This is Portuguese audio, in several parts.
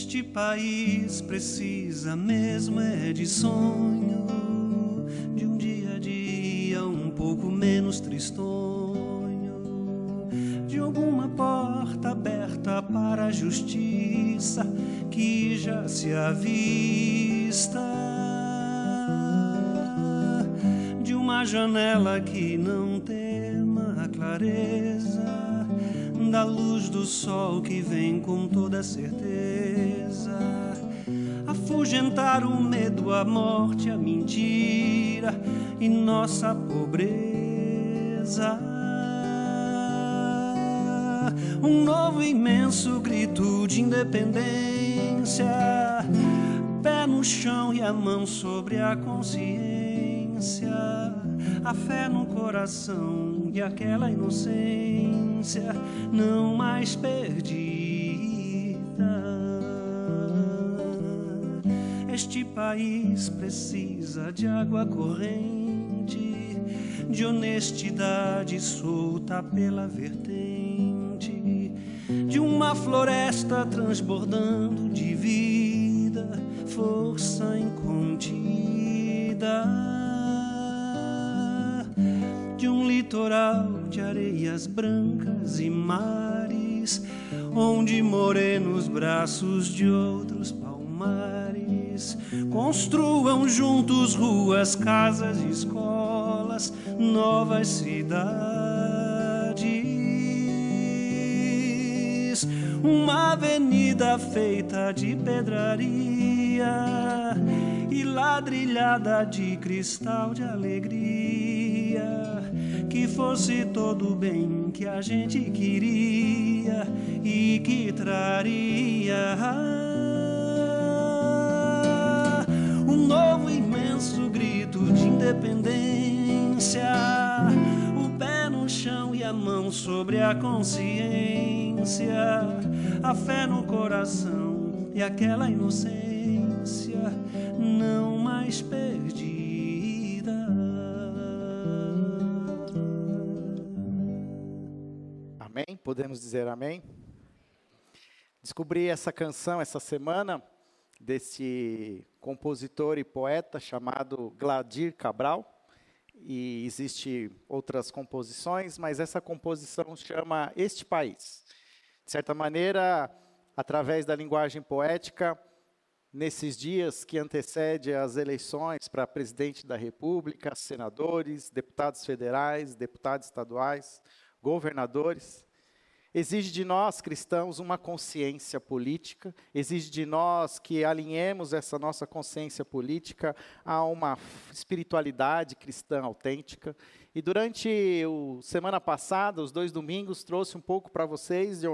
Este país precisa mesmo é de sonho, de um dia a dia um pouco menos tristonho, de alguma porta aberta para a justiça que já se avista, de uma janela que não tema a clareza da luz do sol que vem com toda certeza. Afugentar o medo, a morte, a mentira e nossa pobreza. Um novo imenso grito de independência, pé no chão e a mão sobre a consciência, a fé no coração e aquela inocência não mais perdida. Este país precisa de água corrente, de honestidade solta pela vertente, de uma floresta transbordando de vida, força incontida litoral de areias brancas e mares, onde morenos braços de outros palmares construam juntos ruas, casas escolas, novas cidades. Uma avenida feita de pedraria e ladrilhada de cristal de alegria que fosse todo o bem que a gente queria e que traria um novo imenso grito de independência, o pé no chão e a mão sobre a consciência, a fé no coração e aquela inocência não mais perdida. Podemos dizer amém? Descobri essa canção essa semana desse compositor e poeta chamado Gladir Cabral. E existe outras composições, mas essa composição chama Este País. De certa maneira, através da linguagem poética, nesses dias que antecede as eleições para presidente da República, senadores, deputados federais, deputados estaduais, governadores, exige de nós cristãos uma consciência política, exige de nós que alinhemos essa nossa consciência política a uma espiritualidade cristã autêntica. E durante a semana passada, os dois domingos, trouxe um pouco para vocês de,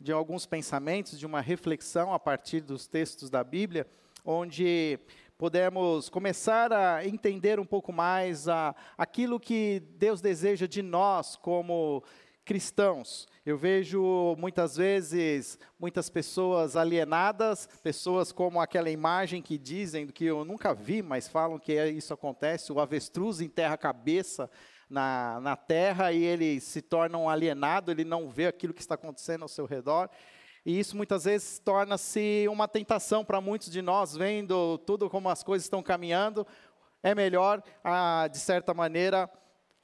de alguns pensamentos, de uma reflexão a partir dos textos da Bíblia, onde podemos começar a entender um pouco mais a, aquilo que Deus deseja de nós como cristãos. Eu vejo muitas vezes muitas pessoas alienadas, pessoas como aquela imagem que dizem, que eu nunca vi, mas falam que é, isso acontece, o avestruz enterra a cabeça na, na terra e ele se torna um alienado, ele não vê aquilo que está acontecendo ao seu redor. E isso muitas vezes torna-se uma tentação para muitos de nós, vendo tudo como as coisas estão caminhando. É melhor, ah, de certa maneira,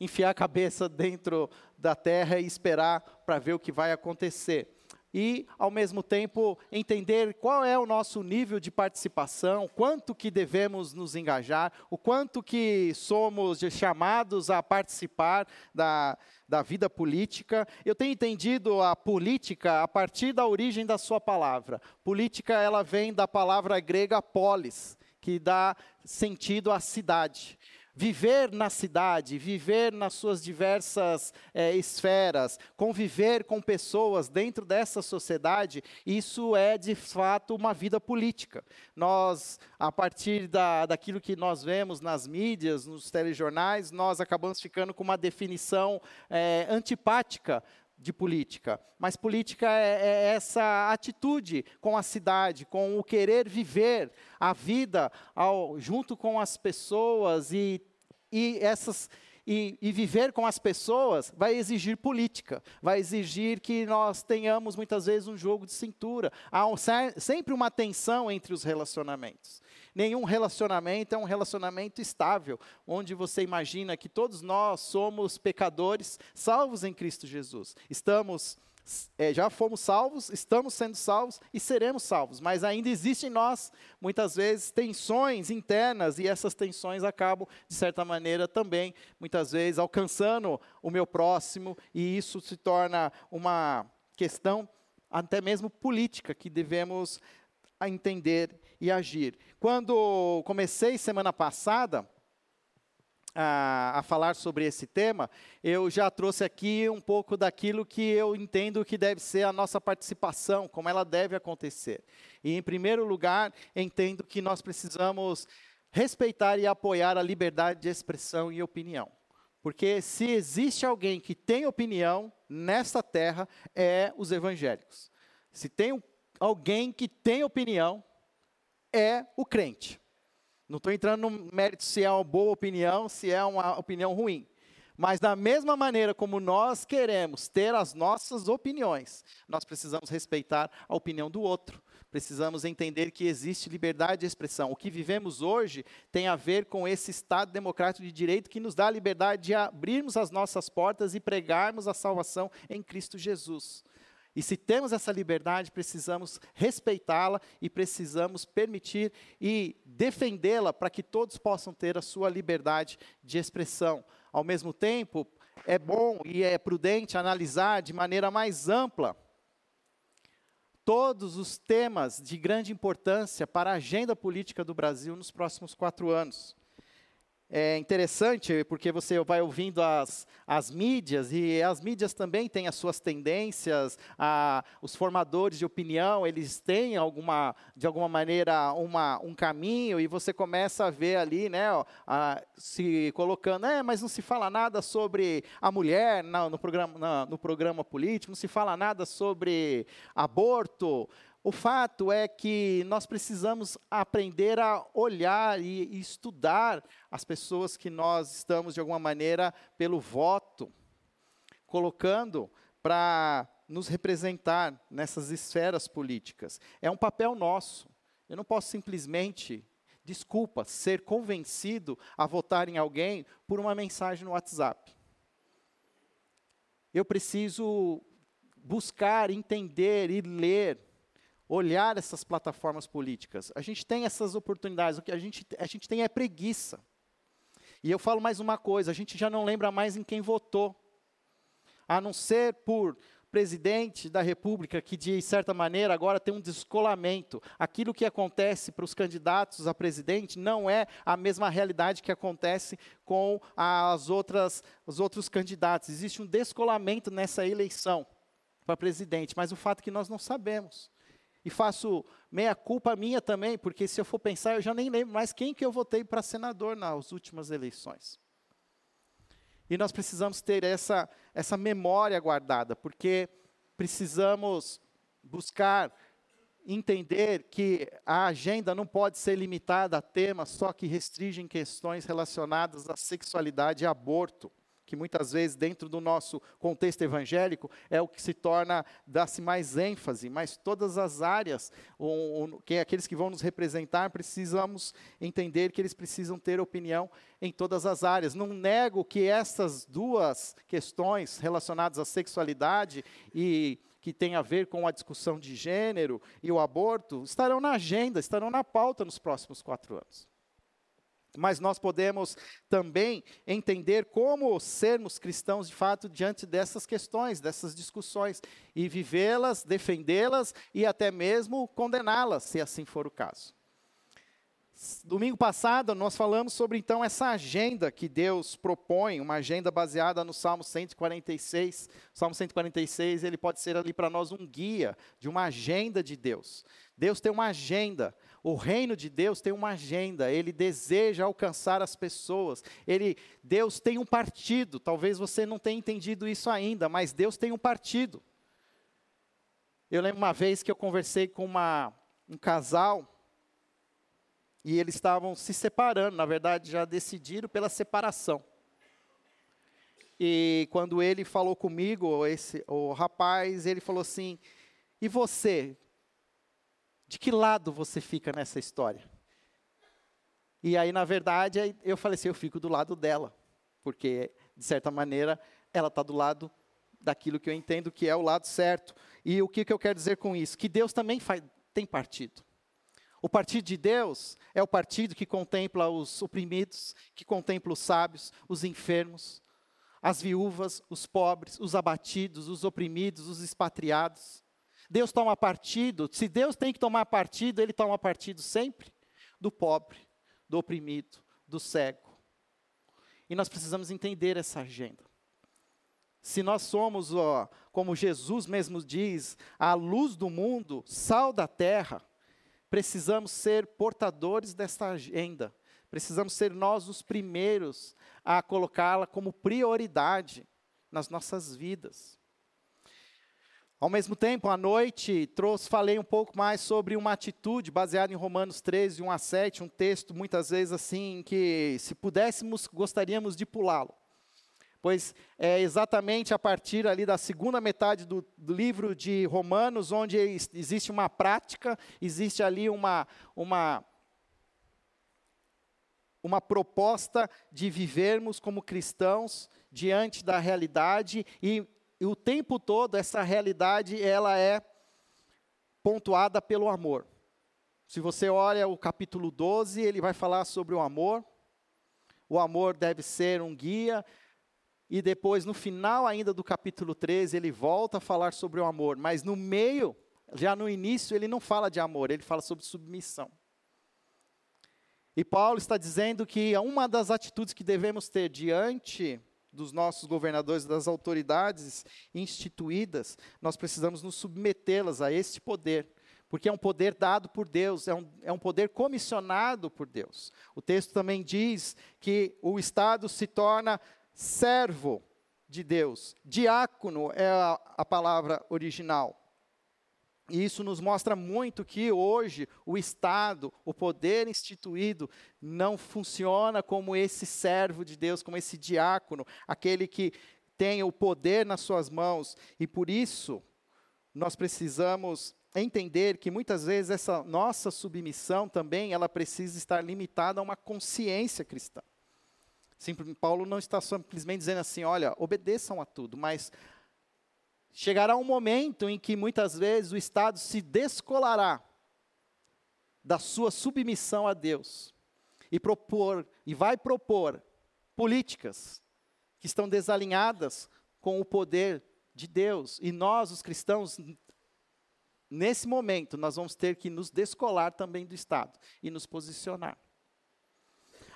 enfiar a cabeça dentro da terra e esperar para ver o que vai acontecer. E, ao mesmo tempo, entender qual é o nosso nível de participação, quanto que devemos nos engajar, o quanto que somos chamados a participar da, da vida política. Eu tenho entendido a política a partir da origem da sua palavra. Política, ela vem da palavra grega polis, que dá sentido à cidade. Viver na cidade, viver nas suas diversas é, esferas, conviver com pessoas dentro dessa sociedade, isso é de fato uma vida política. Nós, a partir da, daquilo que nós vemos nas mídias, nos telejornais, nós acabamos ficando com uma definição é, antipática de política, mas política é, é, essa atitude com a cidade, com o querer viver a vida ao, junto com as pessoas e, e essas e, e, viver com as pessoas vai exigir política, vai exigir que nós tenhamos muitas vezes um jogo de cintura. Há um, sempre uma tensão entre os relacionamentos. Nenhum relacionamento é um relacionamento estável, onde você imagina que todos nós somos pecadores, salvos em Cristo Jesus. Estamos é, já fomos salvos, estamos sendo salvos e seremos salvos, mas ainda existem em nós, muitas vezes, tensões internas e essas tensões acabam, de certa maneira, também, muitas vezes, alcançando o meu próximo e isso se torna uma questão até mesmo política que devemos entender e agir. Quando comecei semana passada, a, a, falar sobre esse tema, eu já trouxe aqui um pouco daquilo que eu entendo que deve ser a nossa participação, como ela deve acontecer. E, em primeiro lugar, entendo que nós precisamos respeitar e apoiar a liberdade de expressão e opinião. Porque se existe alguém que tem opinião nesta terra, é os evangélicos. Se tem alguém que tem opinião, é o crente. Não estou entrando no mérito se é uma boa opinião, se é uma opinião ruim. Mas da mesma maneira como nós queremos ter as nossas opiniões, nós precisamos respeitar a opinião do outro. Precisamos entender que existe liberdade de expressão. O que vivemos hoje tem a ver com esse Estado democrático de direito que nos dá a liberdade de abrirmos as nossas portas e pregarmos a salvação em Cristo Jesus. E se temos essa liberdade, precisamos respeitá-la e precisamos permitir e defendê-la para que todos possam ter a sua liberdade de expressão. Ao mesmo tempo, é bom e é prudente analisar de maneira mais ampla todos os temas de grande importância para a agenda política do Brasil nos próximos quatro anos é interessante porque você vai ouvindo as, as mídias e as mídias também têm as suas tendências, a, os formadores de opinião, eles têm alguma, de alguma maneira uma, um caminho e você começa a ver ali, né, a, se colocando, é, mas não se fala nada sobre a mulher no, no, programa, no programa político, não se fala nada sobre aborto, o fato é que nós precisamos aprender a olhar e, estudar as pessoas que nós estamos, de alguma maneira, pelo voto, colocando para nos representar nessas esferas políticas. É um papel nosso. Eu não posso simplesmente, desculpa, ser convencido a votar em alguém por uma mensagem no WhatsApp. Eu preciso buscar, entender e ler olhar essas plataformas políticas. A gente tem essas oportunidades, o que a gente, a gente tem é preguiça. E eu falo mais uma coisa: a gente já não lembra mais em quem votou, a não ser por presidente da República, que de certa maneira agora tem um descolamento. Aquilo que acontece para os candidatos a presidente não é a mesma realidade que acontece com as outras, os outros candidatos. Existe um descolamento nessa eleição para presidente, mas o fato é que nós não sabemos. E faço meia culpa minha também, porque se eu for pensar, eu já nem lembro mais quem que eu votei para senador nas últimas eleições. E nós precisamos ter essa, essa memória guardada, porque precisamos buscar entender que a agenda não pode ser limitada a temas só que restringem questões relacionadas à sexualidade e aborto que muitas vezes, dentro do nosso contexto evangélico, é o que se torna, dá-se mais ênfase, mas todas as áreas, um, que aqueles que vão nos representar, precisamos entender que eles precisam ter opinião em todas as áreas. Não nego que essas duas questões relacionadas à sexualidade e que tem a ver com a discussão de gênero e o aborto, estarão na agenda, estarão na pauta nos próximos quatro anos. Mas nós podemos também entender como sermos cristãos de fato diante dessas questões, dessas discussões, e vivê-las, defendê-las e até mesmo condená-las, se assim for o caso. Domingo passado nós falamos sobre então essa agenda que Deus propõe, uma agenda baseada no Salmo 146. O Salmo 146, ele pode ser ali para nós um guia de uma agenda de Deus. Deus tem uma agenda, o reino de Deus tem uma agenda, ele deseja alcançar as pessoas. Ele, Deus tem um partido. Talvez você não tenha entendido isso ainda, mas Deus tem um partido. Eu lembro uma vez que eu conversei com uma, um casal e eles estavam se separando, na verdade já decidiram pela separação. E quando ele falou comigo, esse, o rapaz, ele falou assim: E você? De que lado você fica nessa história? E aí, na verdade, eu falei assim: eu fico do lado dela, porque, de certa maneira, ela está do lado daquilo que eu entendo que é o lado certo. E o que, que eu quero dizer com isso? Que Deus também faz, tem partido. O partido de Deus é o partido que contempla os oprimidos, que contempla os sábios, os enfermos, as viúvas, os pobres, os abatidos, os oprimidos, os expatriados. Deus toma partido, se Deus tem que tomar partido, Ele toma partido sempre do pobre, do oprimido, do cego. E nós precisamos entender essa agenda. Se nós somos, ó, como Jesus mesmo diz, a luz do mundo, sal da terra, precisamos ser portadores desta agenda. Precisamos ser nós os primeiros a colocá-la como prioridade nas nossas vidas. Ao mesmo tempo, à noite, trouxe, falei um pouco mais sobre uma atitude baseada em Romanos 13, 1 a 7, um texto muitas vezes assim, que se pudéssemos, gostaríamos de pulá-lo. Pois é exatamente a partir ali da segunda metade do, do livro de Romanos, onde existe uma prática, existe ali uma, uma, uma proposta de vivermos como cristãos diante da realidade e e o tempo todo essa realidade ela é pontuada pelo amor. Se você olha o capítulo 12, ele vai falar sobre o amor. O amor deve ser um guia. E depois, no final ainda do capítulo 13, ele volta a falar sobre o amor. Mas no meio, já no início, ele não fala de amor, ele fala sobre submissão. E Paulo está dizendo que uma das atitudes que devemos ter diante dos nossos governadores, das autoridades instituídas, nós precisamos nos submetê-las a este poder, porque é um poder dado por Deus, é um, é um poder comissionado por Deus. O texto também diz que o Estado se torna servo de Deus, diácono é a, a palavra original. E isso nos mostra muito que hoje o Estado, o poder instituído, não funciona como esse servo de Deus, como esse diácono, aquele que tem o poder nas suas mãos. E por isso, nós precisamos entender que muitas vezes essa nossa submissão também, ela precisa estar limitada a uma consciência cristã. Sim, Paulo não está simplesmente dizendo assim, olha, obedeçam a tudo, mas Chegará um momento em que muitas vezes o Estado se descolará da sua submissão a Deus e propor e vai propor políticas que estão desalinhadas com o poder de Deus. E nós, os cristãos, nesse momento, nós vamos ter que nos descolar também do Estado e nos posicionar.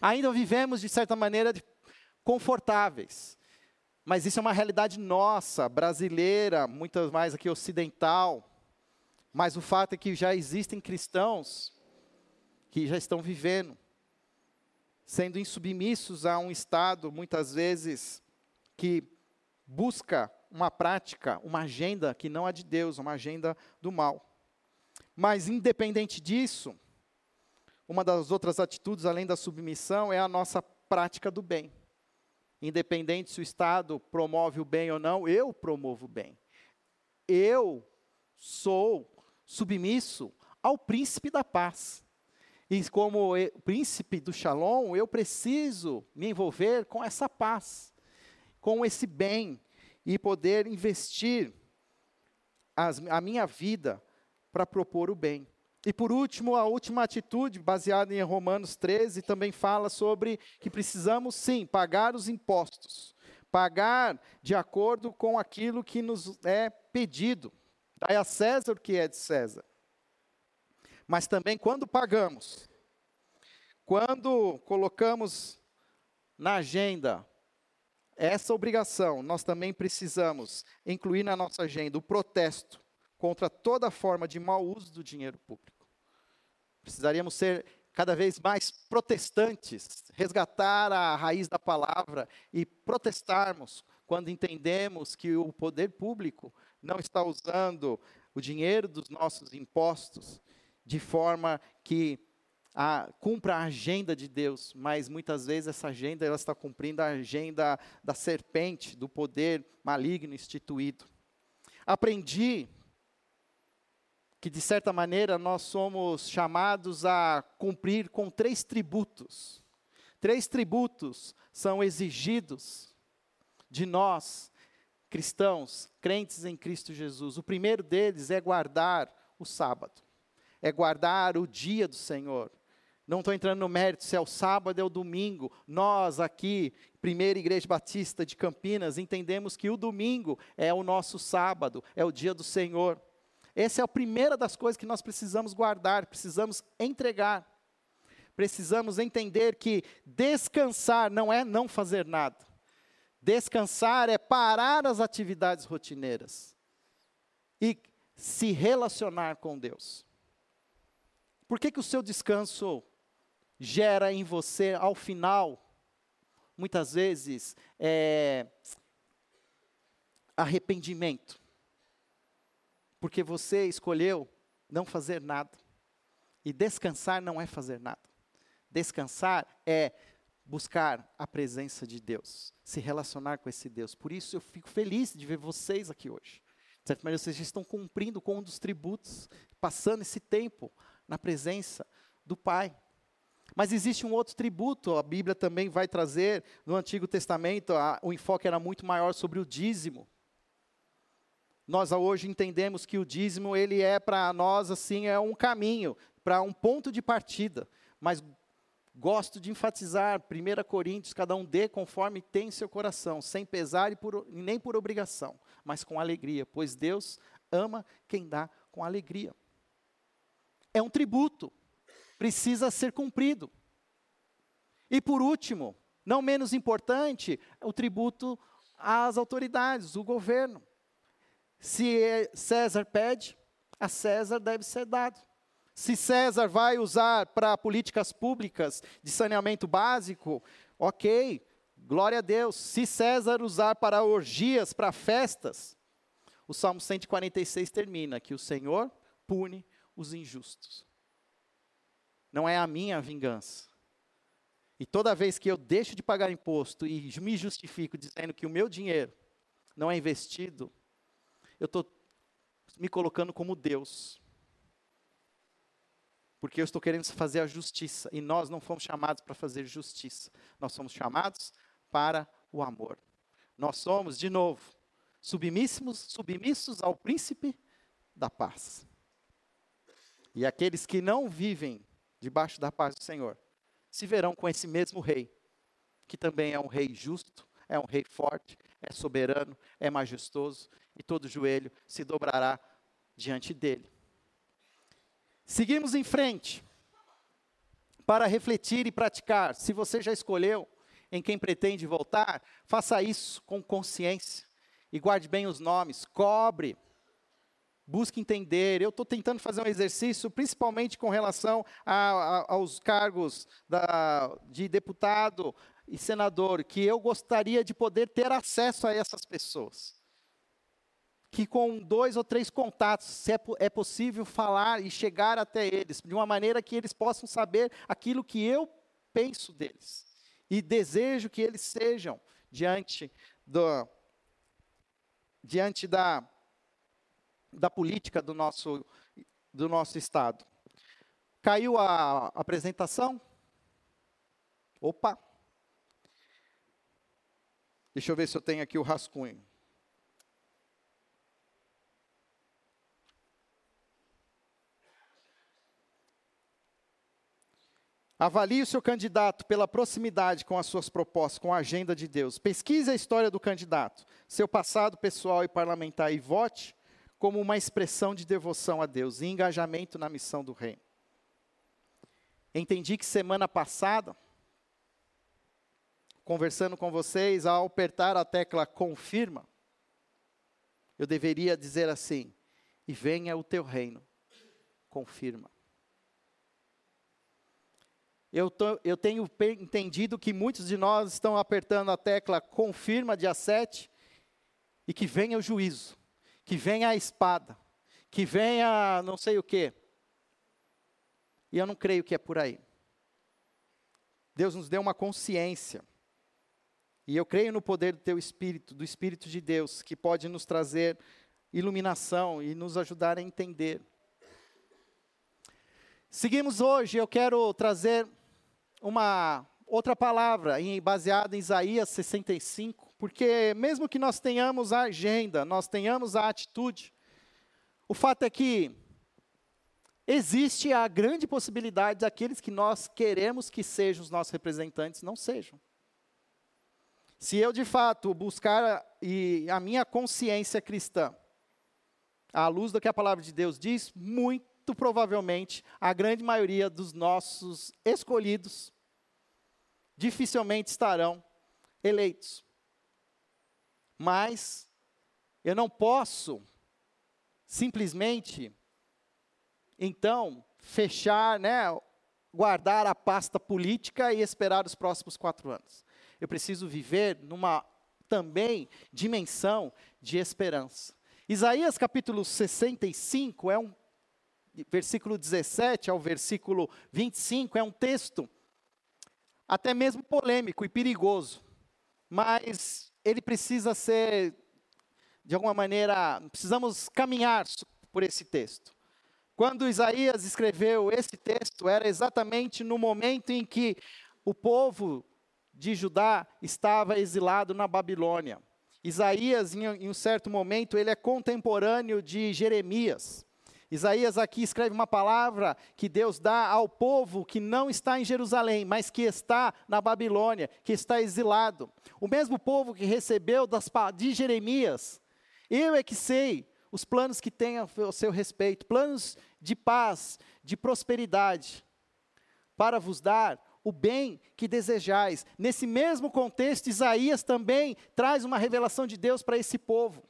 Ainda vivemos, de certa maneira, confortáveis. Mas isso é uma realidade nossa, brasileira, muitas mais aqui ocidental. Mas o fato é que já existem cristãos que já estão vivendo, sendo insubmissos a um Estado, muitas vezes, que busca uma prática, uma agenda que não é de Deus, uma agenda do mal. Mas, independente disso, uma das outras atitudes, além da submissão, é a nossa prática do bem. Independente se o Estado promove o bem ou não, eu promovo o bem. Eu sou submisso ao príncipe da paz. E como príncipe do Shalom, eu preciso me envolver com essa paz, com esse bem, e poder investir as, a minha vida para propor o bem. E por último, a última atitude, baseada em Romanos 13, também fala sobre que precisamos sim pagar os impostos, pagar de acordo com aquilo que nos é pedido. Dai a César o que é de César. Mas também quando pagamos, quando colocamos na agenda essa obrigação, nós também precisamos incluir na nossa agenda o protesto contra toda forma de mau uso do dinheiro público. Precisaríamos ser cada vez mais protestantes, resgatar a raiz da palavra e protestarmos quando entendemos que o poder público não está usando o dinheiro dos nossos impostos de forma que a, cumpra a agenda de Deus, mas muitas vezes essa agenda ela está cumprindo a agenda da serpente, do poder maligno instituído. Aprendi que de certa maneira nós somos chamados a cumprir com três tributos. Três tributos são exigidos de nós, cristãos, crentes em Cristo Jesus. O primeiro deles é guardar o sábado, é guardar o dia do Senhor. Não estou entrando no mérito se é o sábado é o domingo. Nós aqui, Primeira Igreja Batista de Campinas, entendemos que o domingo é o nosso sábado, é o dia do Senhor. Essa é a primeira das coisas que nós precisamos guardar, precisamos entregar. Precisamos entender que descansar não é não fazer nada. Descansar é parar as atividades rotineiras e se relacionar com Deus. Por que, que o seu descanso gera em você, ao final, muitas vezes, é, arrependimento. Porque você escolheu não fazer nada. E descansar não é fazer nada. Descansar é buscar a presença de Deus, se relacionar com esse Deus. Por isso eu fico feliz de ver vocês aqui hoje. De certa maneira, vocês já estão cumprindo com um dos tributos, passando esse tempo na presença do Pai. Mas existe um outro tributo, a Bíblia também vai trazer, no Antigo Testamento, a, o enfoque era muito maior sobre o dízimo. Nós hoje entendemos que o dízimo, ele é para nós, assim, é um caminho, para um ponto de partida. Mas gosto de enfatizar, 1 Coríntios, cada um dê conforme tem seu coração, sem pesar e por, nem por obrigação, mas com alegria, pois Deus ama quem dá com alegria. É um tributo, precisa ser cumprido. E por último, não menos importante, o tributo às autoridades, o governo. Se César pede, a César deve ser dado. Se César vai usar para políticas públicas de saneamento básico, ok, glória a Deus. Se César usar para orgias, para festas, o Salmo 146 termina que o Senhor pune os injustos não é a minha vingança. E toda vez que eu deixo de pagar imposto e me justifico dizendo que o meu dinheiro não é investido, eu estou me colocando como Deus. Porque eu estou querendo fazer a justiça. E nós não fomos chamados para fazer justiça. Nós somos chamados para o amor. Nós somos, de novo, submissos, submissos ao príncipe da paz. E aqueles que não vivem debaixo da paz do Senhor, se verão com esse mesmo rei, que também é um rei justo, é um rei forte, é soberano, é majestoso, e todo joelho se dobrará diante dele. Seguimos em frente para refletir e praticar. Se você já escolheu em quem pretende voltar, faça isso com consciência e guarde bem os nomes. Cobre busque entender. Eu estou tentando fazer um exercício, principalmente com relação a, a, aos cargos da, de deputado e senador, que eu gostaria de poder ter acesso a essas pessoas. Que com dois ou três contatos, é, é possível falar e chegar até eles, de uma maneira que eles possam saber aquilo que eu penso deles. E desejo que eles sejam diante do, diante da, da política do nosso, do nosso Estado. Caiu a apresentação? Opa! Deixa eu ver se eu tenho aqui o rascunho. Avalie o seu candidato pela proximidade com as suas propostas, com a agenda de Deus. Pesquise a história do candidato, seu passado pessoal e parlamentar e vote como uma expressão de devoção a Deus e engajamento na missão do reino. Entendi que semana passada, conversando com vocês, ao apertar a tecla confirma, eu deveria dizer assim: e venha o teu reino, confirma. Eu, tô, eu tenho entendido que muitos de nós estão apertando a tecla confirma dia 7 e que venha o juízo que venha a espada, que venha não sei o quê. E eu não creio que é por aí. Deus nos deu uma consciência. E eu creio no poder do teu espírito, do espírito de Deus, que pode nos trazer iluminação e nos ajudar a entender. Seguimos hoje, eu quero trazer uma outra palavra baseada em Isaías 65, porque mesmo que nós tenhamos a agenda, nós tenhamos a atitude, o fato é que existe a grande possibilidade daqueles que nós queremos que sejam os nossos representantes não sejam. Se eu de fato buscar e a minha consciência cristã, à luz do que a palavra de Deus diz, muito provavelmente a grande maioria dos nossos escolhidos dificilmente estarão eleitos. Mas eu não posso simplesmente então fechar, né, guardar a pasta política e esperar os próximos quatro anos. Eu preciso viver numa também dimensão de esperança. Isaías capítulo 65 é um versículo 17 ao versículo 25 é um texto até mesmo polêmico e perigoso, mas ele precisa ser de alguma maneira, precisamos caminhar por esse texto. Quando Isaías escreveu esse texto, era exatamente no momento em que o povo de Judá estava exilado na Babilônia. Isaías, em, um certo momento, ele é contemporâneo de Jeremias. Isaías aqui escreve uma palavra que Deus dá ao povo que não está em Jerusalém, mas que está na Babilônia, que está exilado. O mesmo povo que recebeu das, de Jeremias. Eu é que sei os planos que tem a seu respeito, planos de paz, de prosperidade, para vos dar o bem que desejais. Nesse mesmo contexto, Isaías também traz uma revelação de Deus para esse povo.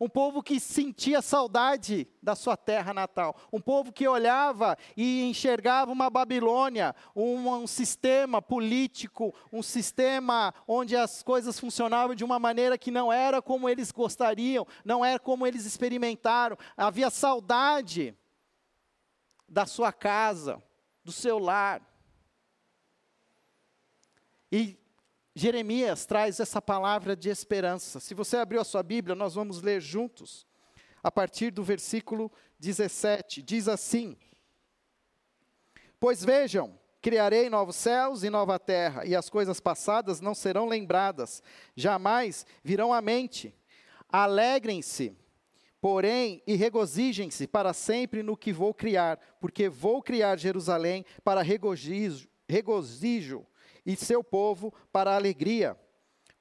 Um povo que sentia saudade da sua terra natal. Um povo que olhava e enxergava uma Babilônia, um, um, sistema político, um sistema onde as coisas funcionavam de uma maneira que não era como eles gostariam, não era como eles experimentaram. Havia saudade da sua casa, do seu lar. E Jeremias traz essa palavra de esperança. Se você abriu a sua Bíblia, nós vamos ler juntos. A partir do versículo 17, diz assim: Pois vejam, criarei novos céus e nova terra, e as coisas passadas não serão lembradas, jamais virão à mente. Alegrem-se, porém, e regozijem-se para sempre no que vou criar, porque vou criar Jerusalém para regozijo, regozijo e seu povo para alegria.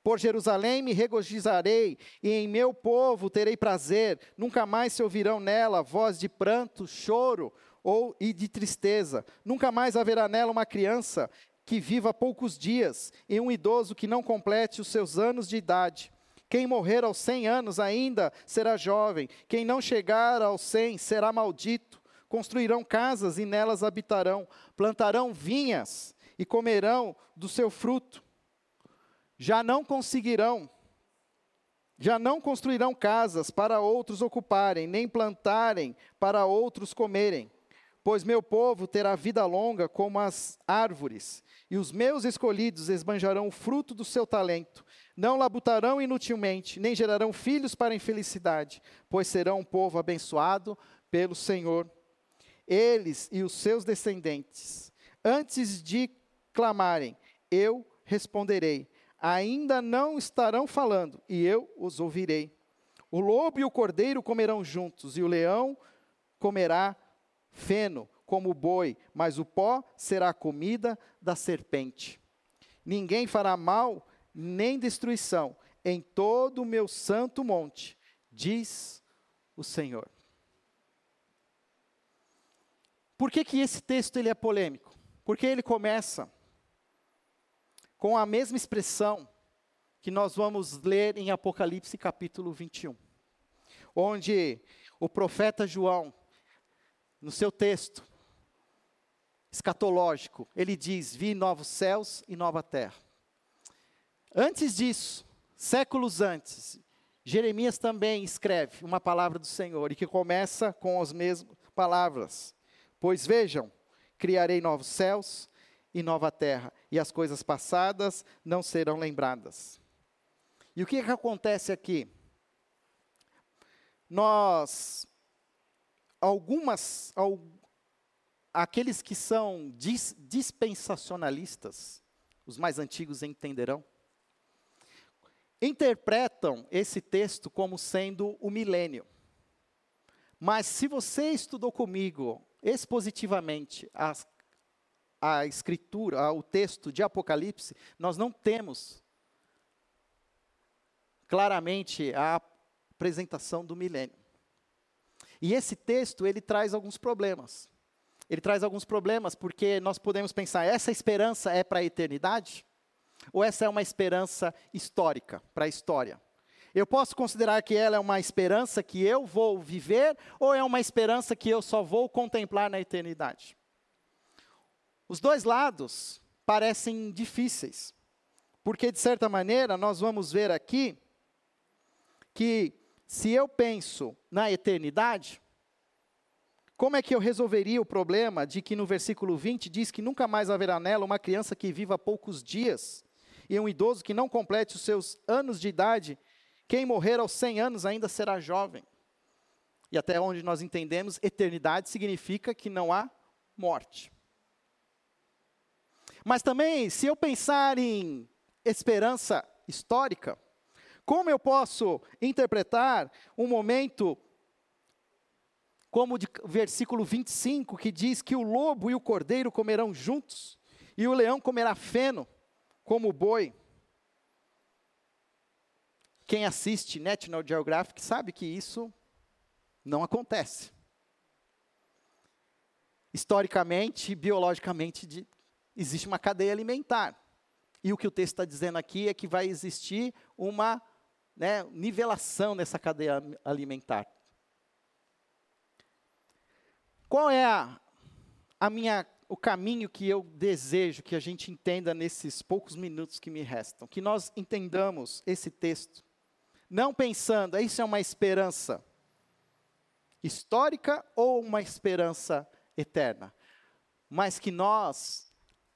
Por Jerusalém me regozijarei, e em meu povo terei prazer. Nunca mais se ouvirão nela voz de pranto, choro ou e de tristeza. Nunca mais haverá nela uma criança que viva poucos dias, e um idoso que não complete os seus anos de idade. Quem morrer aos cem anos ainda será jovem, quem não chegar aos cem será maldito. Construirão casas e nelas habitarão, plantarão vinhas e comerão do seu fruto. Já não conseguirão, já não construirão casas para outros ocuparem, nem plantarem para outros comerem. Pois meu povo terá vida longa como as árvores, e os meus escolhidos esbanjarão o fruto do seu talento. Não labutarão inutilmente, nem gerarão filhos para infelicidade, pois serão um povo abençoado pelo Senhor. Eles e os seus descendentes, antes de clamarem, eu responderei. Ainda não estarão falando, e eu os ouvirei. O lobo e o cordeiro comerão juntos, e o leão comerá feno, como o boi, mas o pó será a comida da serpente. Ninguém fará mal nem destruição em todo o meu santo monte, diz o Senhor. Por que, que esse texto ele é polêmico? Porque ele começa com a mesma expressão que nós vamos ler em Apocalipse capítulo 21, onde o profeta João, no seu texto escatológico, ele diz: Vi novos céus e nova terra. Antes disso, séculos antes, Jeremias também escreve uma palavra do Senhor e que começa com as mesmas palavras: Pois vejam, criarei novos céus e nova terra, e as coisas passadas não serão lembradas. E o que, que acontece aqui? Nós, algumas, aqueles que são dis, dispensacionalistas, os mais antigos entenderão, interpretam esse texto como sendo o milênio. Mas se você estudou comigo expositivamente a, a escritura, o texto de Apocalipse, nós não temos claramente a apresentação do milênio. E esse texto, ele traz alguns problemas. Ele traz alguns problemas porque nós podemos pensar, essa esperança é para a eternidade? Ou essa é uma esperança histórica, para a história? Eu posso considerar que ela é uma esperança que eu vou viver ou é uma esperança que eu só vou contemplar na eternidade? Os dois lados parecem difíceis, porque de certa maneira nós vamos ver aqui que se eu penso na eternidade, como é que eu resolveria o problema de que no versículo 20 diz que nunca mais haverá nela uma criança que viva poucos dias e um idoso que não complete os seus anos de idade quem morrer aos 100 anos ainda será jovem. E até onde nós entendemos, eternidade significa que não há morte. Mas também, se eu pensar em esperança histórica, como eu posso interpretar um momento como de versículo 25, que diz que o lobo e o cordeiro comerão juntos, e o leão comerá feno, como o boi. Quem assiste National Geographic sabe que isso não acontece. Historicamente, biologicamente, existe uma cadeia alimentar. E o que o texto está dizendo aqui é que vai existir uma né, nivelação nessa cadeia alimentar. Qual é a, a minha, o caminho que eu desejo que a gente entenda nesses poucos minutos que me restam? Que nós entendamos esse texto não pensando, isso é uma esperança histórica ou uma esperança eterna, mas que nós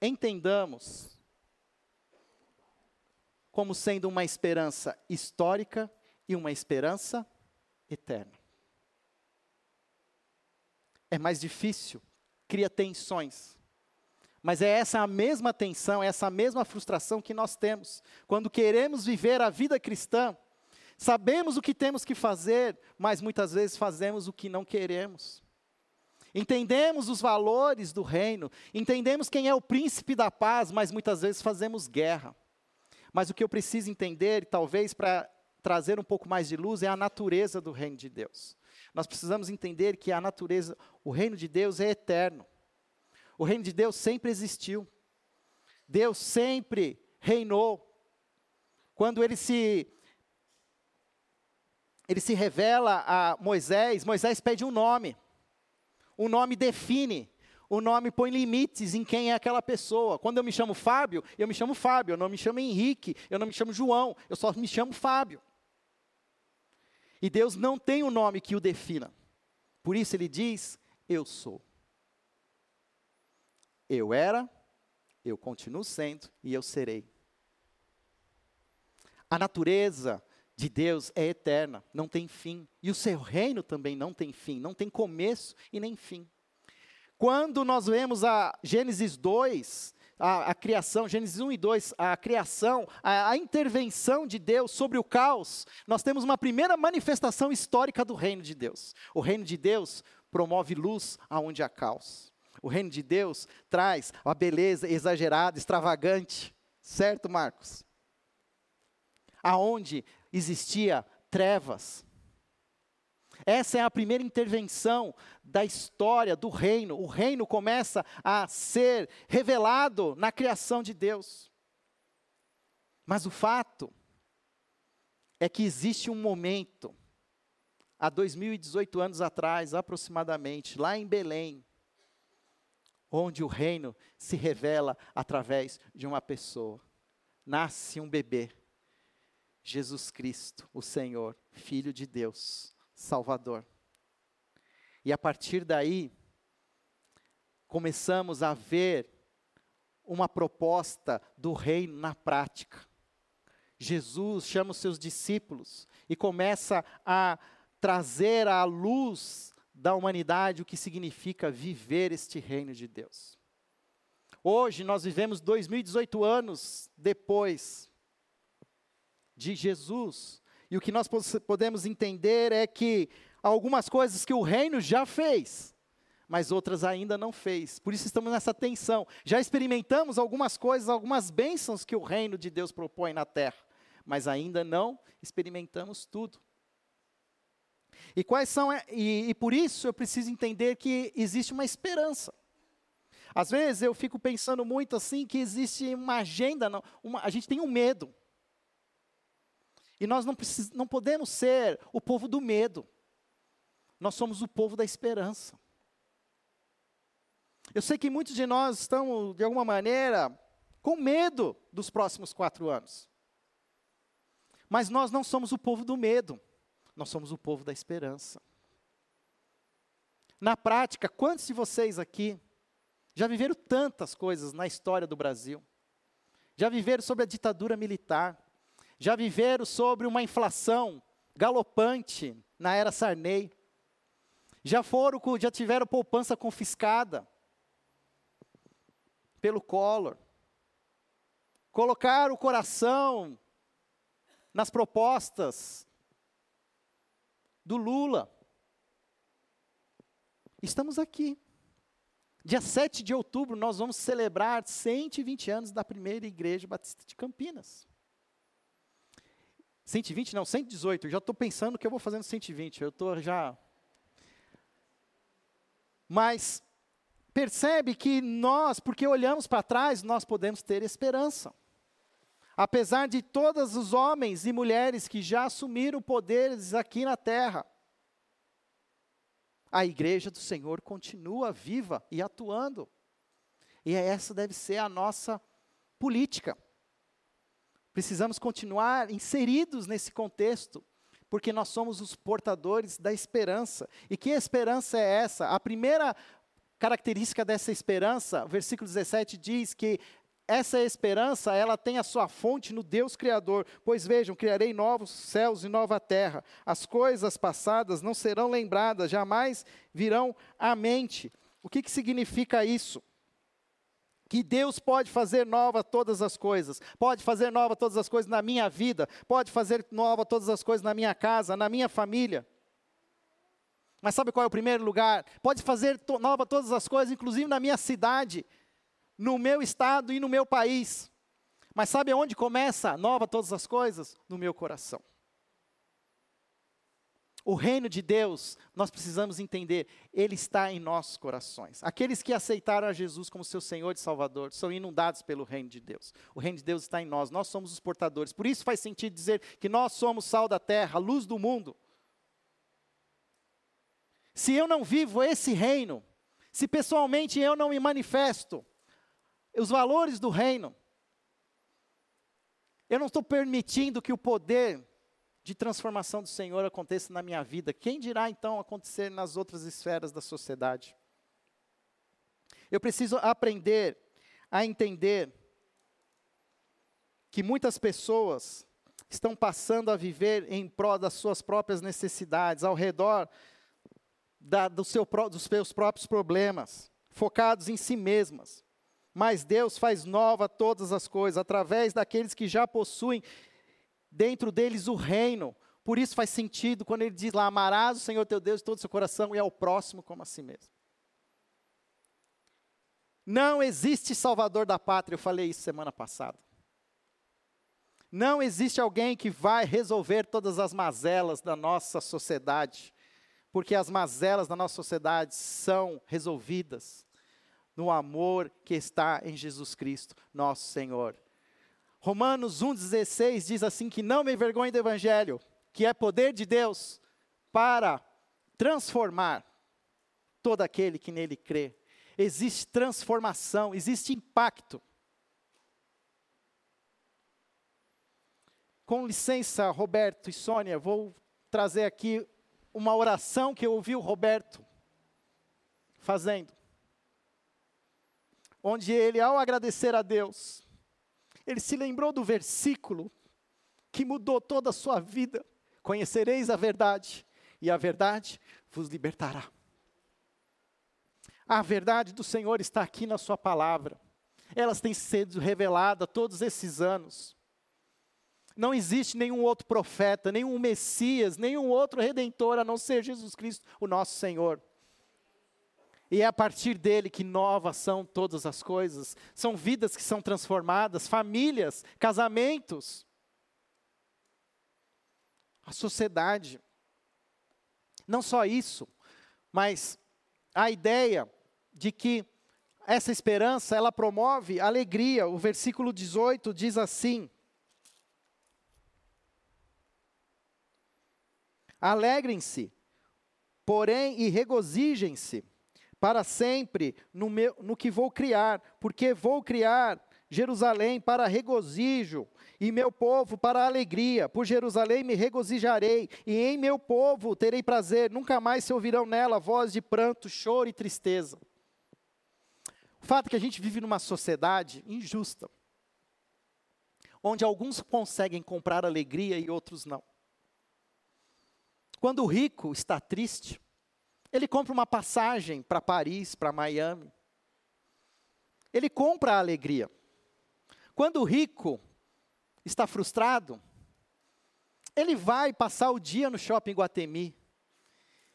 entendamos como sendo uma esperança histórica e uma esperança eterna. É mais difícil, cria tensões. Mas é essa a mesma tensão, é essa mesma frustração que nós temos quando queremos viver a vida cristã Sabemos o que temos que fazer, mas muitas vezes fazemos o que não queremos. Entendemos os valores do reino, entendemos quem é o príncipe da paz, mas muitas vezes fazemos guerra. Mas o que eu preciso entender, talvez para trazer um pouco mais de luz, é a natureza do reino de Deus. Nós precisamos entender que a natureza, o reino de Deus é eterno. O reino de Deus sempre existiu. Deus sempre reinou. Quando ele se ele se revela a Moisés, Moisés pede um nome. O nome define, o nome põe limites em quem é aquela pessoa. Quando eu me chamo Fábio, eu me chamo Fábio, eu não me chamo Henrique, eu não me chamo João, eu só me chamo Fábio. E Deus não tem um nome que o defina. Por isso ele diz: Eu sou. Eu era, eu continuo sendo e eu serei. A natureza, de Deus é eterna, não tem fim. E o seu reino também não tem fim, não tem começo e nem fim. Quando nós vemos a Gênesis 2, a, a criação, Gênesis 1 e 2, a criação, a, a intervenção de Deus sobre o caos, nós temos uma primeira manifestação histórica do reino de Deus. O reino de Deus promove luz aonde há caos. O reino de Deus traz a beleza exagerada, extravagante. Certo, Marcos? Aonde existia trevas. Essa é a primeira intervenção da história do reino. O reino começa a ser revelado na criação de Deus. Mas o fato é que existe um momento, há 2018 anos atrás, aproximadamente, lá em Belém, onde o reino se revela através de uma pessoa. Nasce um bebê. Jesus Cristo, o Senhor, Filho de Deus, Salvador. E a partir daí, começamos a ver uma proposta do reino na prática. Jesus chama os seus discípulos e começa a trazer à luz da humanidade o que significa viver este reino de Deus. Hoje nós vivemos 2018 anos depois de Jesus, e o que nós podemos entender é que algumas coisas que o reino já fez, mas outras ainda não fez. Por isso estamos nessa tensão. Já experimentamos algumas coisas, algumas bênçãos que o reino de Deus propõe na terra, mas ainda não experimentamos tudo. E quais são e, e por isso eu preciso entender que existe uma esperança. Às vezes eu fico pensando muito assim que existe uma agenda, uma, a gente tem um medo. E nós não, precis, não podemos ser o povo do medo. Nós somos o povo da esperança. Eu sei que muitos de nós estão, de alguma maneira, com medo dos próximos quatro anos. Mas nós não somos o povo do medo, nós somos o povo da esperança. Na prática, quantos de vocês aqui já viveram tantas coisas na história do Brasil? Já viveram sobre a ditadura militar? Já viveram sobre uma inflação galopante na era Sarney? Já foram, já tiveram poupança confiscada pelo Collor. Colocaram o coração nas propostas do Lula. Estamos aqui. Dia 7 de outubro, nós vamos celebrar 120 anos da primeira igreja batista de Campinas. 120, não, 118. Eu já estou pensando que eu vou fazer no 120. Eu estou já mas percebe que nós, porque olhamos para trás, nós podemos ter esperança. Apesar de todos os homens e mulheres que já assumiram poderes aqui na terra, a igreja do Senhor continua viva e atuando. E essa deve ser a nossa política. Precisamos continuar inseridos nesse contexto, porque nós somos os portadores da esperança. E que esperança é essa? A primeira característica dessa esperança, o versículo 17 diz que essa esperança, ela tem a sua fonte no Deus Criador. Pois vejam, criarei novos céus e nova terra. As coisas passadas não serão lembradas, jamais virão à mente. O que, que significa isso? Que Deus pode fazer nova todas as coisas, pode fazer nova todas as coisas na minha vida, pode fazer nova todas as coisas na minha casa, na minha família. Mas sabe qual é o primeiro lugar? Pode fazer to nova todas as coisas, inclusive na minha cidade, no meu estado e no meu país. Mas sabe aonde começa nova todas as coisas? No meu coração. O reino de Deus, nós precisamos entender, ele está em nossos corações. Aqueles que aceitaram a Jesus como seu Senhor e Salvador são inundados pelo reino de Deus. O reino de Deus está em nós, nós somos os portadores. Por isso faz sentido dizer que nós somos sal da terra, luz do mundo. Se eu não vivo esse reino, se pessoalmente eu não me manifesto os valores do reino, eu não estou permitindo que o poder de transformação do Senhor aconteça na minha vida, quem dirá então acontecer nas outras esferas da sociedade? Eu preciso aprender a entender que muitas pessoas estão passando a viver em prol das suas próprias necessidades, ao redor da, do seu, dos seus próprios problemas, focados em si mesmas. Mas Deus faz nova todas as coisas através daqueles que já possuem dentro deles o reino. Por isso faz sentido quando ele diz lá: amarás o Senhor teu Deus de todo o seu coração e ao próximo como a si mesmo. Não existe salvador da pátria, eu falei isso semana passada. Não existe alguém que vai resolver todas as mazelas da nossa sociedade, porque as mazelas da nossa sociedade são resolvidas no amor que está em Jesus Cristo, nosso Senhor. Romanos 1,16 diz assim: que não me envergonhe do Evangelho, que é poder de Deus para transformar todo aquele que nele crê. Existe transformação, existe impacto. Com licença, Roberto e Sônia, vou trazer aqui uma oração que eu ouvi o Roberto fazendo. onde ele, ao agradecer a Deus, ele se lembrou do versículo que mudou toda a sua vida. Conhecereis a verdade, e a verdade vos libertará. A verdade do Senhor está aqui na Sua palavra. Elas têm sido reveladas todos esses anos. Não existe nenhum outro profeta, nenhum Messias, nenhum outro redentor a não ser Jesus Cristo, o nosso Senhor. E é a partir dele que novas são todas as coisas. São vidas que são transformadas, famílias, casamentos. A sociedade. Não só isso, mas a ideia de que essa esperança, ela promove alegria. O versículo 18 diz assim: Alegrem-se, porém, e regozijem-se para sempre no, meu, no que vou criar, porque vou criar Jerusalém para regozijo, e meu povo para alegria. Por Jerusalém me regozijarei, e em meu povo terei prazer. Nunca mais se ouvirão nela voz de pranto, choro e tristeza. O fato é que a gente vive numa sociedade injusta, onde alguns conseguem comprar alegria e outros não. Quando o rico está triste, ele compra uma passagem para Paris, para Miami. Ele compra a alegria. Quando o rico está frustrado, ele vai passar o dia no shopping Guatemi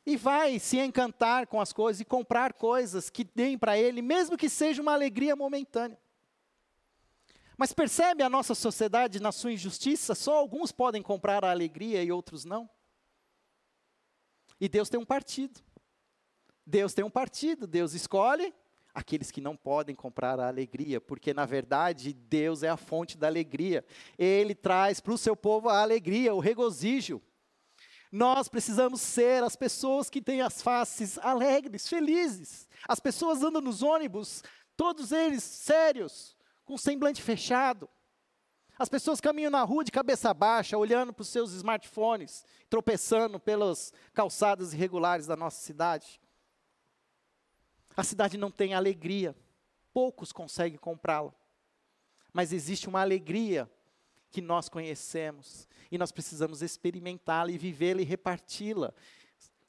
e vai se encantar com as coisas e comprar coisas que deem para ele, mesmo que seja uma alegria momentânea. Mas percebe a nossa sociedade na sua injustiça? Só alguns podem comprar a alegria e outros não. E Deus tem um partido. Deus tem um partido, Deus escolhe aqueles que não podem comprar a alegria, porque na verdade Deus é a fonte da alegria. Ele traz para o seu povo a alegria, o regozijo. Nós precisamos ser as pessoas que têm as faces alegres, felizes. As pessoas andam nos ônibus, todos eles sérios, com semblante fechado. As pessoas caminham na rua de cabeça baixa, olhando para os seus smartphones, tropeçando pelas calçadas irregulares da nossa cidade. A cidade não tem alegria, poucos conseguem comprá-la. Mas existe uma alegria que nós conhecemos e nós precisamos experimentá-la e vivê-la e reparti-la.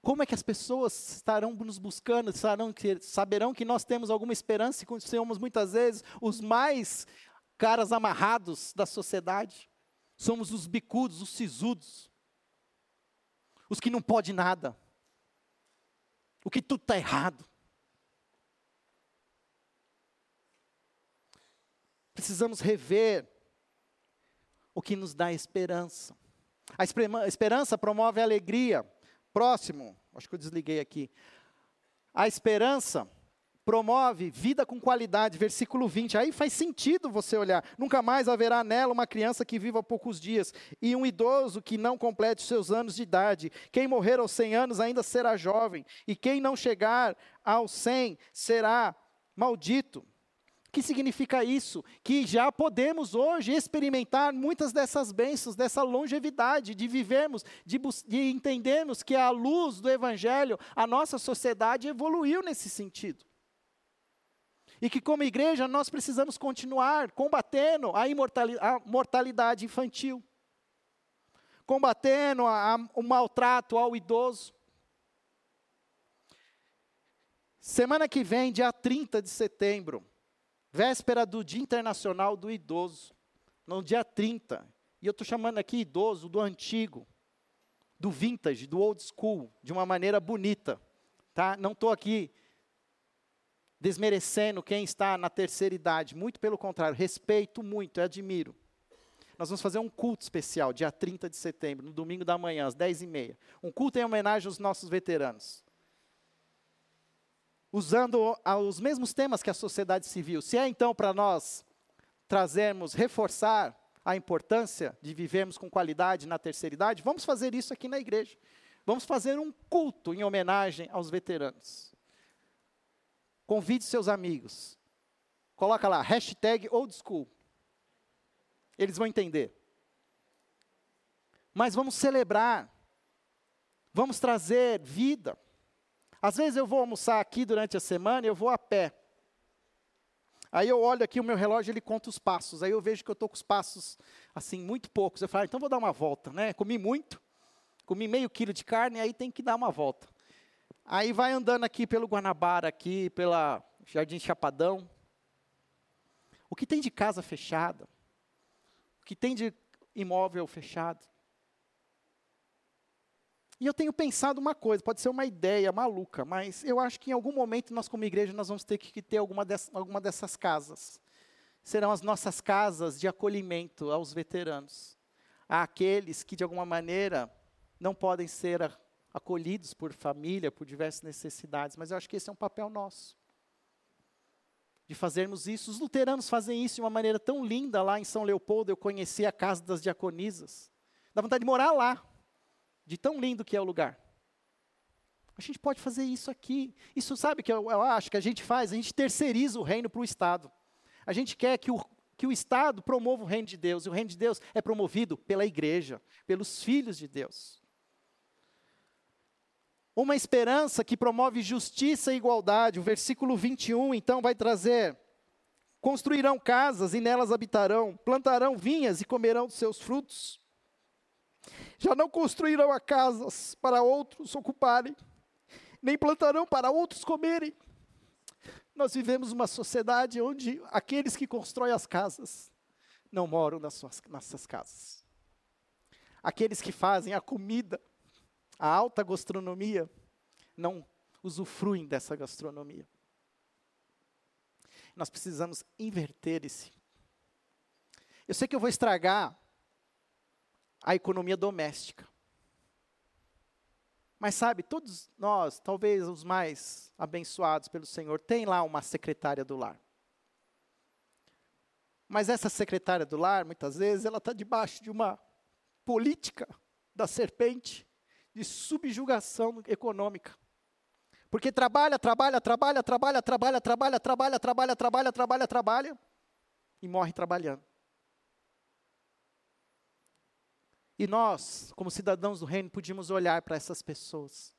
Como é que as pessoas estarão nos buscando, estarão, saberão que nós temos alguma esperança e somos muitas vezes os mais caras amarrados da sociedade? Somos os bicudos, os sisudos, os que não podem nada, o que tudo está errado. Precisamos rever o que nos dá esperança. A esperança promove a alegria. Próximo, acho que eu desliguei aqui. A esperança promove vida com qualidade, versículo 20. Aí faz sentido você olhar. Nunca mais haverá nela uma criança que viva poucos dias e um idoso que não complete seus anos de idade. Quem morrer aos 100 anos ainda será jovem, e quem não chegar aos 100 será maldito que significa isso? Que já podemos hoje experimentar muitas dessas bênçãos, dessa longevidade, de vivermos, de, de entendermos que à luz do Evangelho, a nossa sociedade evoluiu nesse sentido. E que, como igreja, nós precisamos continuar combatendo a, a mortalidade infantil, combatendo a, a, o maltrato ao idoso. Semana que vem, dia 30 de setembro, véspera do Dia Internacional do Idoso, no dia 30. E eu estou chamando aqui idoso do antigo, do vintage, do old school, de uma maneira bonita. Tá? Não estou aqui desmerecendo quem está na terceira idade, muito pelo contrário, respeito muito, admiro. Nós vamos fazer um culto especial, dia 30 de setembro, no domingo da manhã, às 10h30. Um culto em homenagem aos nossos veteranos usando os mesmos temas que a sociedade civil. Se é então para nós trazermos, reforçar a importância de vivermos com qualidade na terceira idade, vamos fazer isso aqui na igreja. Vamos fazer um culto em homenagem aos veteranos. Convide seus amigos. Coloca lá, hashtag old school. Eles vão entender. Mas vamos celebrar. Vamos trazer vida. Às vezes eu vou almoçar aqui durante a semana e eu vou a pé. Aí eu olho aqui o meu relógio, ele conta os passos. Aí eu vejo que eu estou com os passos, assim, muito poucos. Eu falo, ah, então vou dar uma volta, né? Comi muito, comi meio quilo de carne, aí tem que dar uma volta. Aí vai andando aqui pelo Guanabara, aqui, pela Jardim Chapadão. O que tem de casa fechada? O que tem de imóvel fechado? E eu tenho pensado uma coisa, pode ser uma ideia maluca, mas eu acho que em algum momento nós como igreja nós vamos ter que ter alguma, dessas, alguma dessas casas. Serão as nossas casas de acolhimento aos veteranos, àqueles que de alguma maneira não podem ser acolhidos por família, por diversas necessidades, mas eu acho que esse é um papel nosso. De fazermos isso. Os luteranos fazem isso de uma maneira tão linda lá em São Leopoldo. Eu conheci a casa das diaconisas. Dá vontade de morar lá de tão lindo que é o lugar. A gente pode fazer isso aqui. Isso sabe que eu, eu acho que a gente faz? A gente terceiriza o reino para o Estado. A gente quer que o, que o Estado promova o reino de Deus. E o reino de Deus é promovido pela igreja, pelos filhos de Deus. Uma esperança que promove justiça e igualdade. O versículo 21, então, vai trazer: Construirão casas e nelas habitarão, plantarão vinhas e comerão dos seus frutos já não construirão a casas para outros ocuparem, nem plantarão para outros comerem. Nós vivemos uma sociedade onde aqueles que constroem as casas não moram nas suas, nessas casas. Aqueles que fazem a comida, a alta gastronomia, não usufruem dessa gastronomia. Nós precisamos inverter esse. Eu sei que eu vou estragar a economia doméstica. Mas sabe, todos nós, talvez os mais abençoados pelo Senhor, tem lá uma secretária do lar. Mas essa secretária do lar, muitas vezes, ela está debaixo de uma política da serpente de subjugação econômica. Porque trabalha, trabalha, trabalha, trabalha, trabalha, trabalha, trabalha, trabalha, trabalha, trabalha, trabalha e morre trabalhando. E nós, como cidadãos do reino, podíamos olhar para essas pessoas.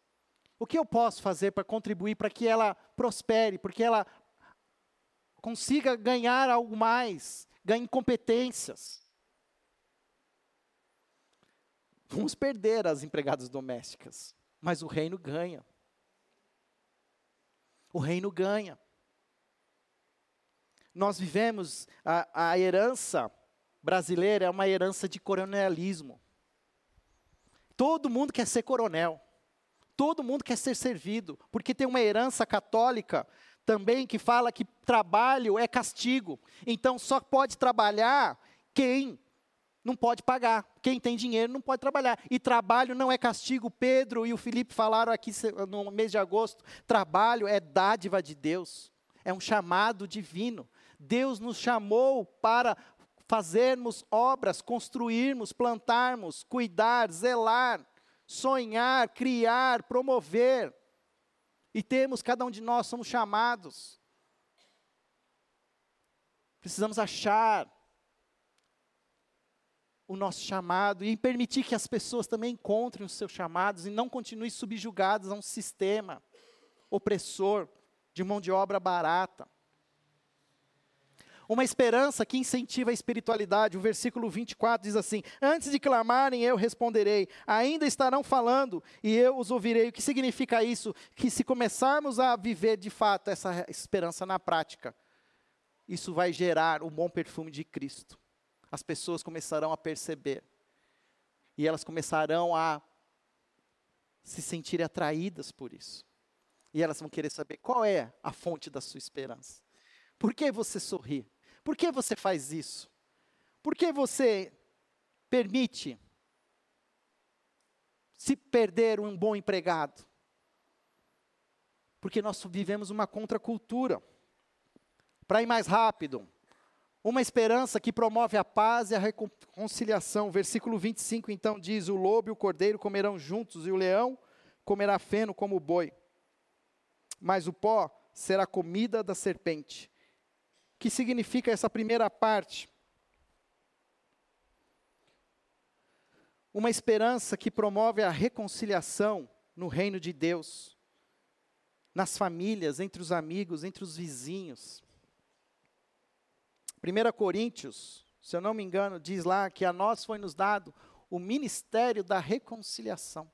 O que eu posso fazer para contribuir para que ela prospere, porque ela consiga ganhar algo mais, ganhe competências? Vamos perder as empregadas domésticas, mas o reino ganha. O reino ganha. Nós vivemos, a, a herança brasileira é uma herança de coronelismo. Todo mundo quer ser coronel. Todo mundo quer ser servido, porque tem uma herança católica também que fala que trabalho é castigo. Então só pode trabalhar quem não pode pagar. Quem tem dinheiro não pode trabalhar. E trabalho não é castigo. Pedro e o Felipe falaram aqui no mês de agosto: trabalho é dádiva de Deus, é um chamado divino. Deus nos chamou para fazermos obras, construirmos, plantarmos, cuidar, zelar, sonhar, criar, promover. E temos, cada um de nós somos chamados. Precisamos achar o nosso chamado e permitir que as pessoas também encontrem os seus chamados e não continuem subjugadas a um sistema opressor de mão de obra barata. Uma esperança que incentiva a espiritualidade. O versículo 24 diz assim: Antes de clamarem, eu responderei. Ainda estarão falando e eu os ouvirei. O que significa isso? Que se começarmos a viver de fato essa esperança na prática, isso vai gerar o bom perfume de Cristo. As pessoas começarão a perceber. E elas começarão a se sentir atraídas por isso. E elas vão querer saber qual é a fonte da sua esperança. Por que você sorri? Por que você faz isso? Por que você permite se perder um bom empregado? Porque nós vivemos uma contracultura. Para ir mais rápido, uma esperança que promove a paz e a reconciliação. Versículo 25 então diz: O lobo e o cordeiro comerão juntos, e o leão comerá feno como o boi. Mas o pó será comida da serpente que significa essa primeira parte? Uma esperança que promove a reconciliação no reino de Deus, nas famílias, entre os amigos, entre os vizinhos. 1 Coríntios, se eu não me engano, diz lá que a nós foi nos dado o ministério da reconciliação.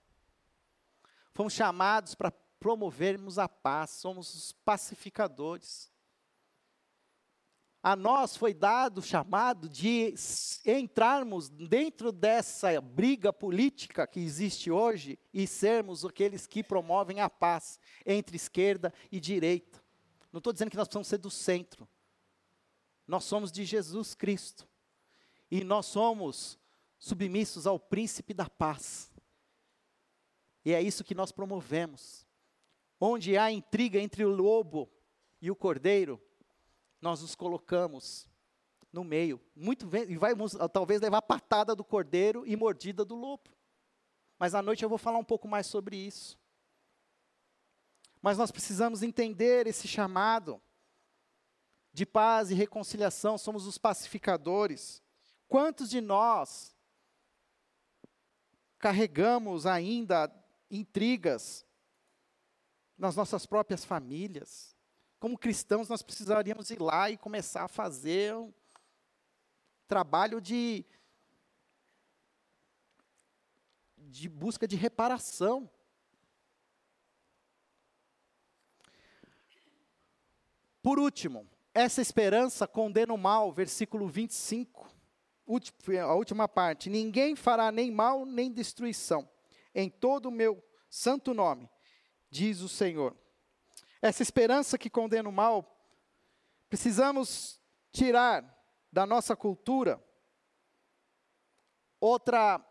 Fomos chamados para promovermos a paz, somos os pacificadores. A nós foi dado o chamado de entrarmos dentro dessa briga política que existe hoje e sermos aqueles que promovem a paz entre esquerda e direita. Não estou dizendo que nós precisamos ser do centro. Nós somos de Jesus Cristo. E nós somos submissos ao príncipe da paz. E é isso que nós promovemos. Onde há intriga entre o lobo e o cordeiro, nós nos colocamos no meio. Muito e vai talvez levar patada do cordeiro e mordida do lobo. Mas à noite eu vou falar um pouco mais sobre isso. Mas nós precisamos entender esse chamado de paz e reconciliação, somos os pacificadores. Quantos de nós carregamos ainda intrigas nas nossas próprias famílias. Como cristãos, nós precisaríamos ir lá e começar a fazer um trabalho de, de busca de reparação. Por último, essa esperança condena o mal, versículo 25, a última parte. Ninguém fará nem mal nem destruição em todo o meu santo nome, diz o Senhor. Essa esperança que condena o mal, precisamos tirar da nossa cultura outra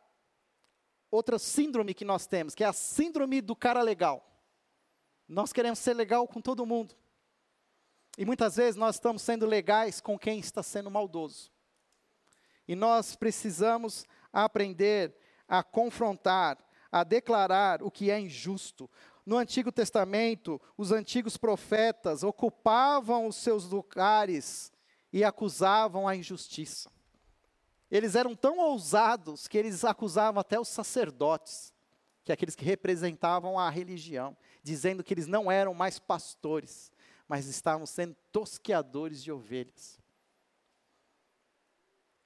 outra síndrome que nós temos, que é a síndrome do cara legal. Nós queremos ser legal com todo mundo. E muitas vezes nós estamos sendo legais com quem está sendo maldoso. E nós precisamos aprender a confrontar, a declarar o que é injusto. No Antigo Testamento, os antigos profetas ocupavam os seus lugares e acusavam a injustiça. Eles eram tão ousados que eles acusavam até os sacerdotes, que é aqueles que representavam a religião, dizendo que eles não eram mais pastores, mas estavam sendo tosqueadores de ovelhas.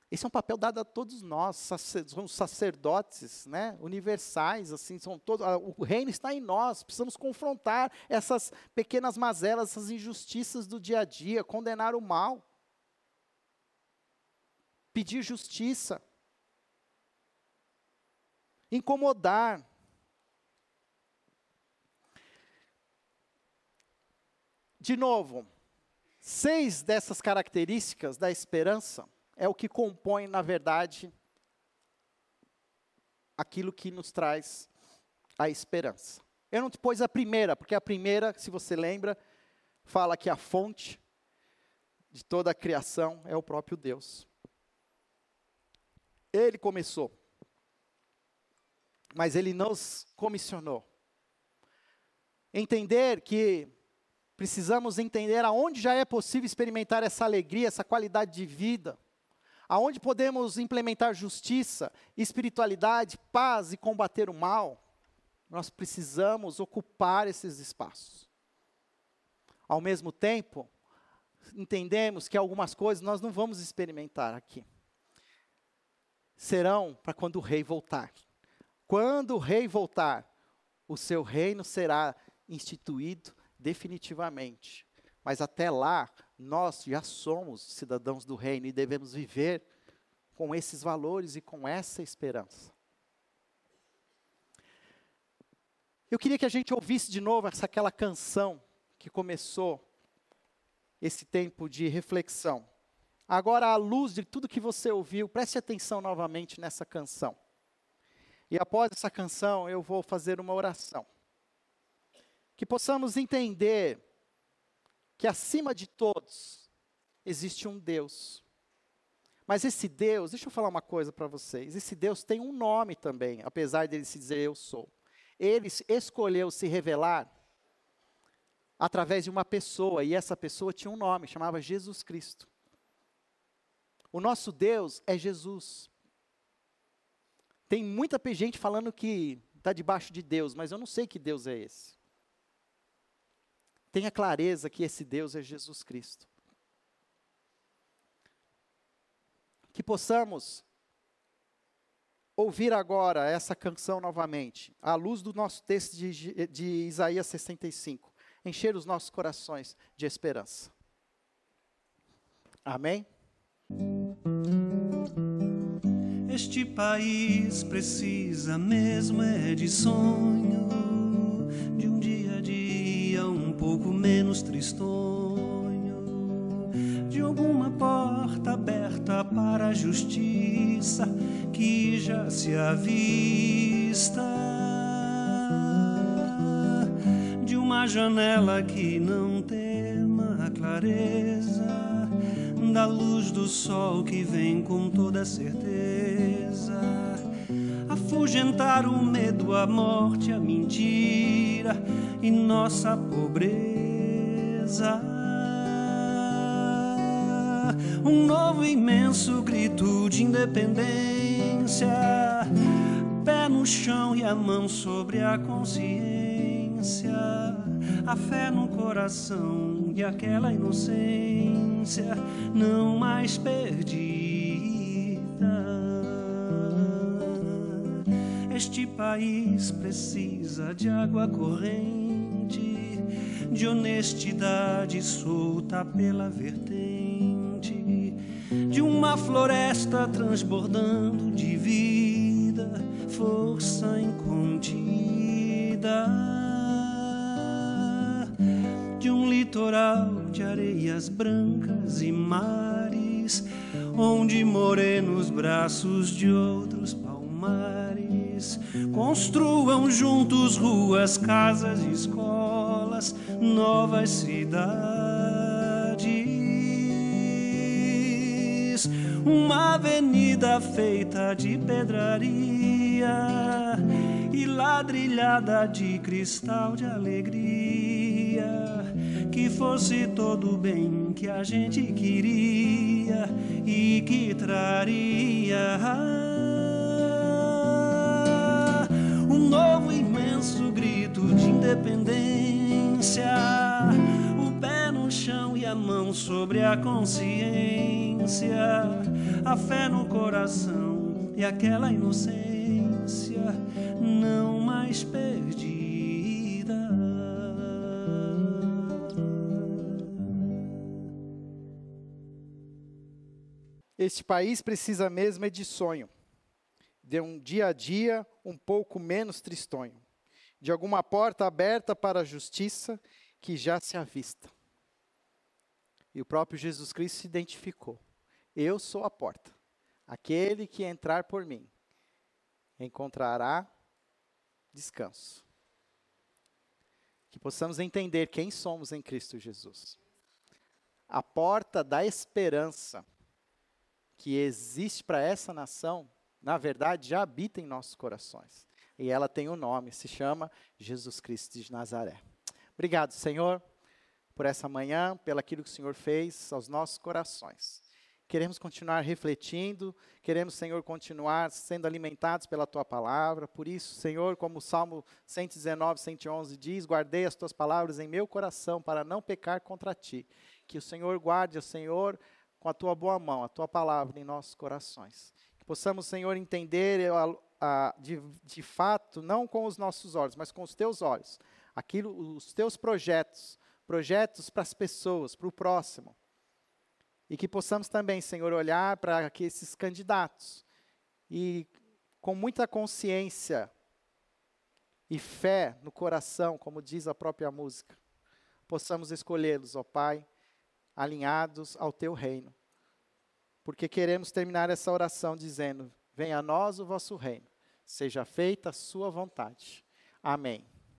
Esse é um papel dado a todos nós, somos sacerdotes, né, universais, assim, são todos, o reino está em nós, precisamos confrontar essas pequenas mazelas, essas injustiças do dia a dia, condenar o mal, pedir justiça, incomodar. De novo, seis dessas características da esperança é o que compõe, na verdade, aquilo que nos traz a esperança. Eu não te pus a primeira, porque a primeira, se você lembra, fala que a fonte de toda a criação é o próprio Deus. Ele começou, mas ele nos comissionou. Entender que precisamos entender aonde já é possível experimentar essa alegria, essa qualidade de vida aonde podemos implementar justiça, espiritualidade, paz e combater o mal, nós precisamos ocupar esses espaços. Ao mesmo tempo, entendemos que algumas coisas nós não vamos experimentar aqui. Serão para quando o rei voltar. Quando o rei voltar, o seu reino será instituído definitivamente. Mas até lá, nós já somos cidadãos do reino e devemos viver com esses valores e com essa esperança. Eu queria que a gente ouvisse de novo essa aquela canção que começou esse tempo de reflexão. Agora, à luz de tudo que você ouviu, preste atenção novamente nessa canção. E após essa canção, eu vou fazer uma oração. Que possamos entender que acima de todos existe um Deus. Mas esse Deus, deixa eu falar uma coisa para vocês. Esse Deus tem um nome também, apesar dele se dizer eu sou. Ele escolheu se revelar através de uma pessoa, e essa pessoa tinha um nome, chamava Jesus Cristo. O nosso Deus é Jesus. Tem muita gente falando que está debaixo de Deus, mas eu não sei que Deus é esse. Tenha clareza que esse Deus é Jesus Cristo. Que possamos ouvir agora essa canção novamente, à luz do nosso texto de, de Isaías 65, encher os nossos corações de esperança. Amém? Este país precisa mesmo é de sonho, de um pouco menos tristonho, de alguma porta aberta para a justiça que já se avista, de uma janela que não tema a clareza da luz do sol que vem com toda certeza afugentar o medo, a morte, a mentira e nossa pobreza. Um novo imenso grito de independência, pé no chão e a mão sobre a consciência, a fé no coração e aquela inocência não mais perdida. País precisa de água corrente, de honestidade solta pela vertente, de uma floresta transbordando de vida, força incontida de um litoral de areias brancas e mares, onde morenos braços de palmares construam juntos ruas, casas escolas, novas cidades. Uma avenida feita de pedraria e ladrilhada de cristal de alegria que fosse todo o bem que a gente queria e que traria um novo imenso grito de independência, o pé no chão e a mão sobre a consciência, a fé no coração e aquela inocência não mais perdida. Este país precisa mesmo é de sonho, de um dia a dia um pouco menos tristonho, de alguma porta aberta para a justiça que já se avista. E o próprio Jesus Cristo se identificou: Eu sou a porta. Aquele que entrar por mim encontrará descanso. Que possamos entender quem somos em Cristo Jesus. A porta da esperança que existe para essa nação, na verdade, já habita em nossos corações. E ela tem um nome, se chama Jesus Cristo de Nazaré. Obrigado, Senhor, por essa manhã, pelo aquilo que o Senhor fez aos nossos corações. Queremos continuar refletindo, queremos, Senhor, continuar sendo alimentados pela tua palavra. Por isso, Senhor, como o Salmo 119, 111 diz: Guardei as tuas palavras em meu coração para não pecar contra ti. Que o Senhor guarde, o Senhor, com a tua boa mão, a tua palavra em nossos corações. Possamos, Senhor, entender a, a, de, de fato, não com os nossos olhos, mas com os teus olhos, aquilo, os teus projetos, projetos para as pessoas, para o próximo. E que possamos também, Senhor, olhar para esses candidatos e com muita consciência e fé no coração, como diz a própria música, possamos escolhê-los, ó Pai, alinhados ao teu reino. Porque queremos terminar essa oração dizendo: Venha a nós o vosso reino, seja feita a sua vontade. Amém.